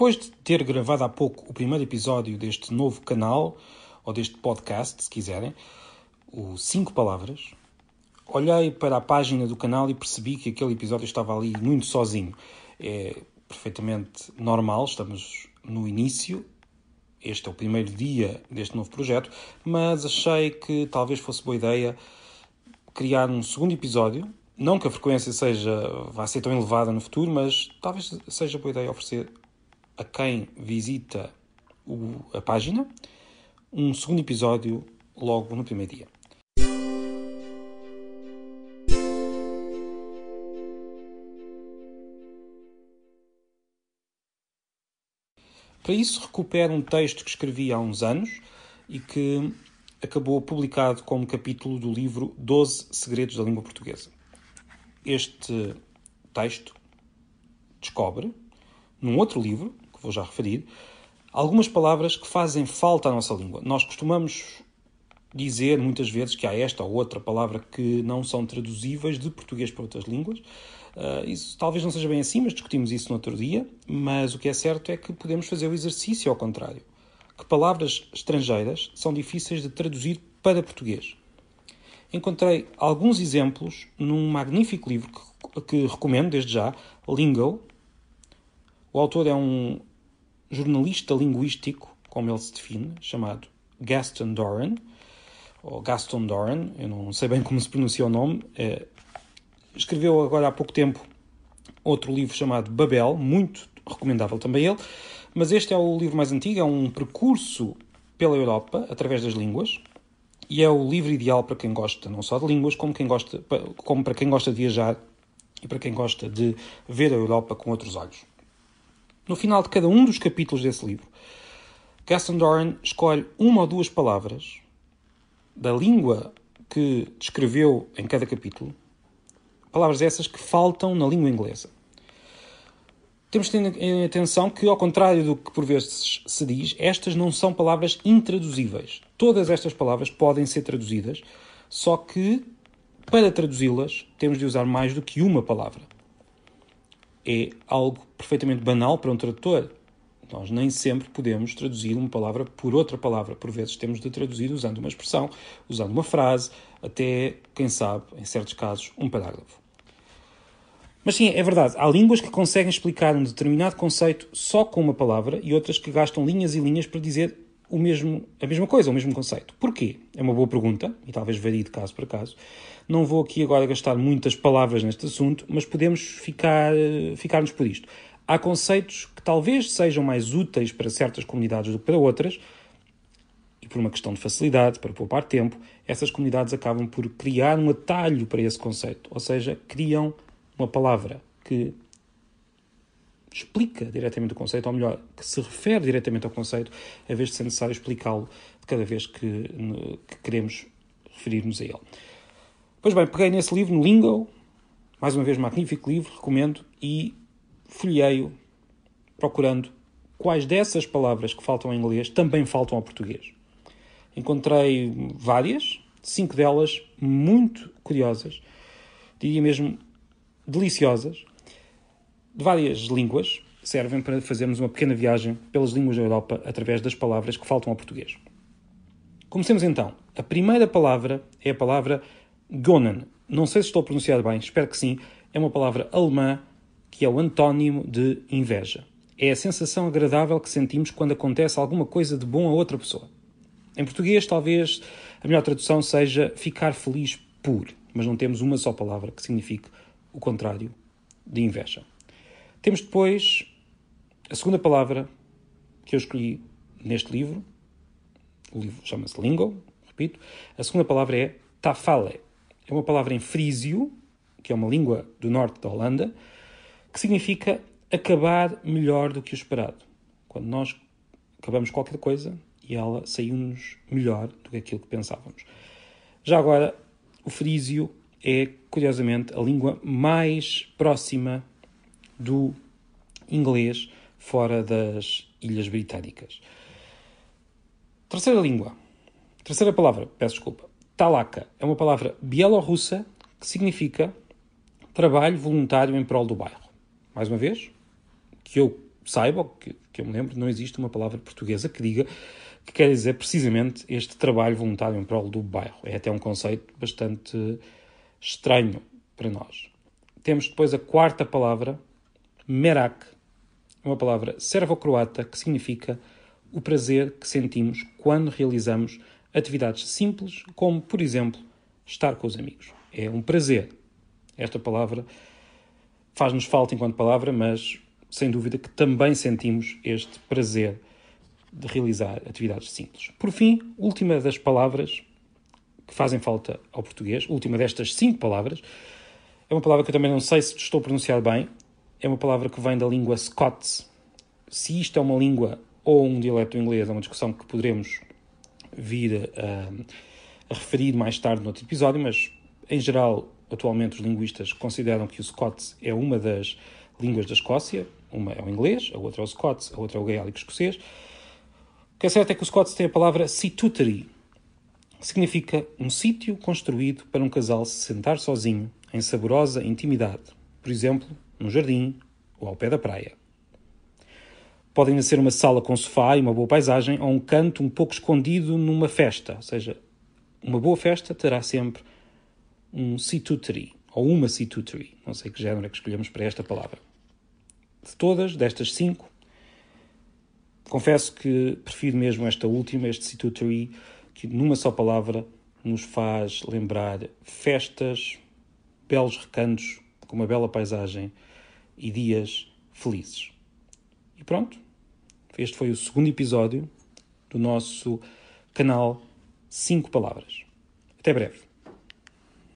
Depois de ter gravado há pouco o primeiro episódio deste novo canal, ou deste podcast, se quiserem, o 5 Palavras, olhei para a página do canal e percebi que aquele episódio estava ali muito sozinho. É perfeitamente normal, estamos no início, este é o primeiro dia deste novo projeto, mas achei que talvez fosse boa ideia criar um segundo episódio. Não que a frequência seja, vá ser tão elevada no futuro, mas talvez seja boa ideia oferecer a quem visita o, a página um segundo episódio logo no primeiro dia. Para isso, recupero um texto que escrevi há uns anos e que acabou publicado como capítulo do livro 12 Segredos da Língua Portuguesa. Este texto descobre, num outro livro, que vou já referir, algumas palavras que fazem falta à nossa língua. Nós costumamos dizer muitas vezes que há esta ou outra palavra que não são traduzíveis de português para outras línguas. Uh, isso talvez não seja bem assim, mas discutimos isso no outro dia. Mas o que é certo é que podemos fazer o exercício ao contrário. Que palavras estrangeiras são difíceis de traduzir para português. Encontrei alguns exemplos num magnífico livro que, que recomendo desde já, Lingo. O autor é um jornalista linguístico, como ele se define, chamado Gaston Doran, ou Gaston Doran, eu não sei bem como se pronuncia o nome, é, escreveu agora há pouco tempo outro livro chamado Babel, muito recomendável também ele, mas este é o livro mais antigo, é um percurso pela Europa através das línguas e é o livro ideal para quem gosta não só de línguas, como, quem gosta, como para quem gosta de viajar e para quem gosta de ver a Europa com outros olhos. No final de cada um dos capítulos desse livro, Gaston Doran escolhe uma ou duas palavras da língua que descreveu em cada capítulo, palavras essas que faltam na língua inglesa. Temos de ter em atenção que, ao contrário do que por vezes se diz, estas não são palavras intraduzíveis. Todas estas palavras podem ser traduzidas, só que para traduzi-las temos de usar mais do que uma palavra é algo perfeitamente banal para um tradutor. Nós nem sempre podemos traduzir uma palavra por outra palavra. Por vezes temos de traduzir usando uma expressão, usando uma frase, até, quem sabe, em certos casos, um parágrafo. Mas sim, é verdade. Há línguas que conseguem explicar um determinado conceito só com uma palavra e outras que gastam linhas e linhas para dizer o mesmo, a mesma coisa, o mesmo conceito. Porquê? É uma boa pergunta e talvez varie de caso para caso. Não vou aqui agora gastar muitas palavras neste assunto, mas podemos ficar, ficar-nos por isto. Há conceitos que talvez sejam mais úteis para certas comunidades do que para outras, e por uma questão de facilidade, para poupar tempo, essas comunidades acabam por criar um atalho para esse conceito, ou seja, criam uma palavra que explica diretamente o conceito, ou melhor, que se refere diretamente ao conceito, a vez de ser necessário explicá-lo de cada vez que, que queremos referir-nos a ele. Pois bem, peguei nesse livro, no Lingo, mais uma vez magnífico livro, recomendo, e folhei-o procurando quais dessas palavras que faltam em inglês também faltam ao português. Encontrei várias, cinco delas muito curiosas, diria mesmo deliciosas, de várias línguas, servem para fazermos uma pequena viagem pelas línguas da Europa através das palavras que faltam ao português. Comecemos então. A primeira palavra é a palavra Gonen. Não sei se estou a pronunciar bem, espero que sim. É uma palavra alemã que é o antónimo de inveja. É a sensação agradável que sentimos quando acontece alguma coisa de bom a outra pessoa. Em português, talvez a melhor tradução seja ficar feliz por, mas não temos uma só palavra que signifique o contrário de inveja. Temos depois a segunda palavra que eu escolhi neste livro. O livro chama-se Lingo, repito. A segunda palavra é tafale é uma palavra em frísio, que é uma língua do norte da Holanda, que significa acabar melhor do que o esperado. Quando nós acabamos qualquer coisa e ela saiu-nos melhor do que aquilo que pensávamos. Já agora, o frísio é, curiosamente, a língua mais próxima do inglês fora das Ilhas Britânicas. Terceira língua. Terceira palavra, peço desculpa. Talaka é uma palavra bielorrussa que significa trabalho voluntário em prol do bairro. Mais uma vez, que eu saiba, que, que eu me lembro, não existe uma palavra portuguesa que diga que quer dizer precisamente este trabalho voluntário em prol do bairro. É até um conceito bastante estranho para nós. Temos depois a quarta palavra, merak, uma palavra servo-croata que significa o prazer que sentimos quando realizamos atividades simples, como, por exemplo, estar com os amigos. É um prazer. Esta palavra faz-nos falta enquanto palavra, mas sem dúvida que também sentimos este prazer de realizar atividades simples. Por fim, última das palavras que fazem falta ao português, última destas cinco palavras, é uma palavra que eu também não sei se estou a pronunciar bem, é uma palavra que vem da língua Scots. Se isto é uma língua ou um dialeto inglês, é uma discussão que poderemos vir a, a referir mais tarde no outro episódio, mas em geral, atualmente os linguistas consideram que o Scots é uma das línguas da Escócia, uma é o inglês, a outra é o Scots, a outra é o gaélico escocês. O que é certo é que o Scots tem a palavra situtary, significa um sítio construído para um casal se sentar sozinho, em saborosa intimidade, por exemplo, num jardim ou ao pé da praia. Pode ainda ser uma sala com sofá e uma boa paisagem ou um canto um pouco escondido numa festa, ou seja, uma boa festa terá sempre um situtary ou uma situtary, não sei que género é que escolhemos para esta palavra. De todas, destas cinco, confesso que prefiro mesmo esta última, este situtary, que numa só palavra nos faz lembrar festas, belos recantos, com uma bela paisagem e dias felizes. E pronto, este foi o segundo episódio do nosso canal 5 Palavras. Até breve.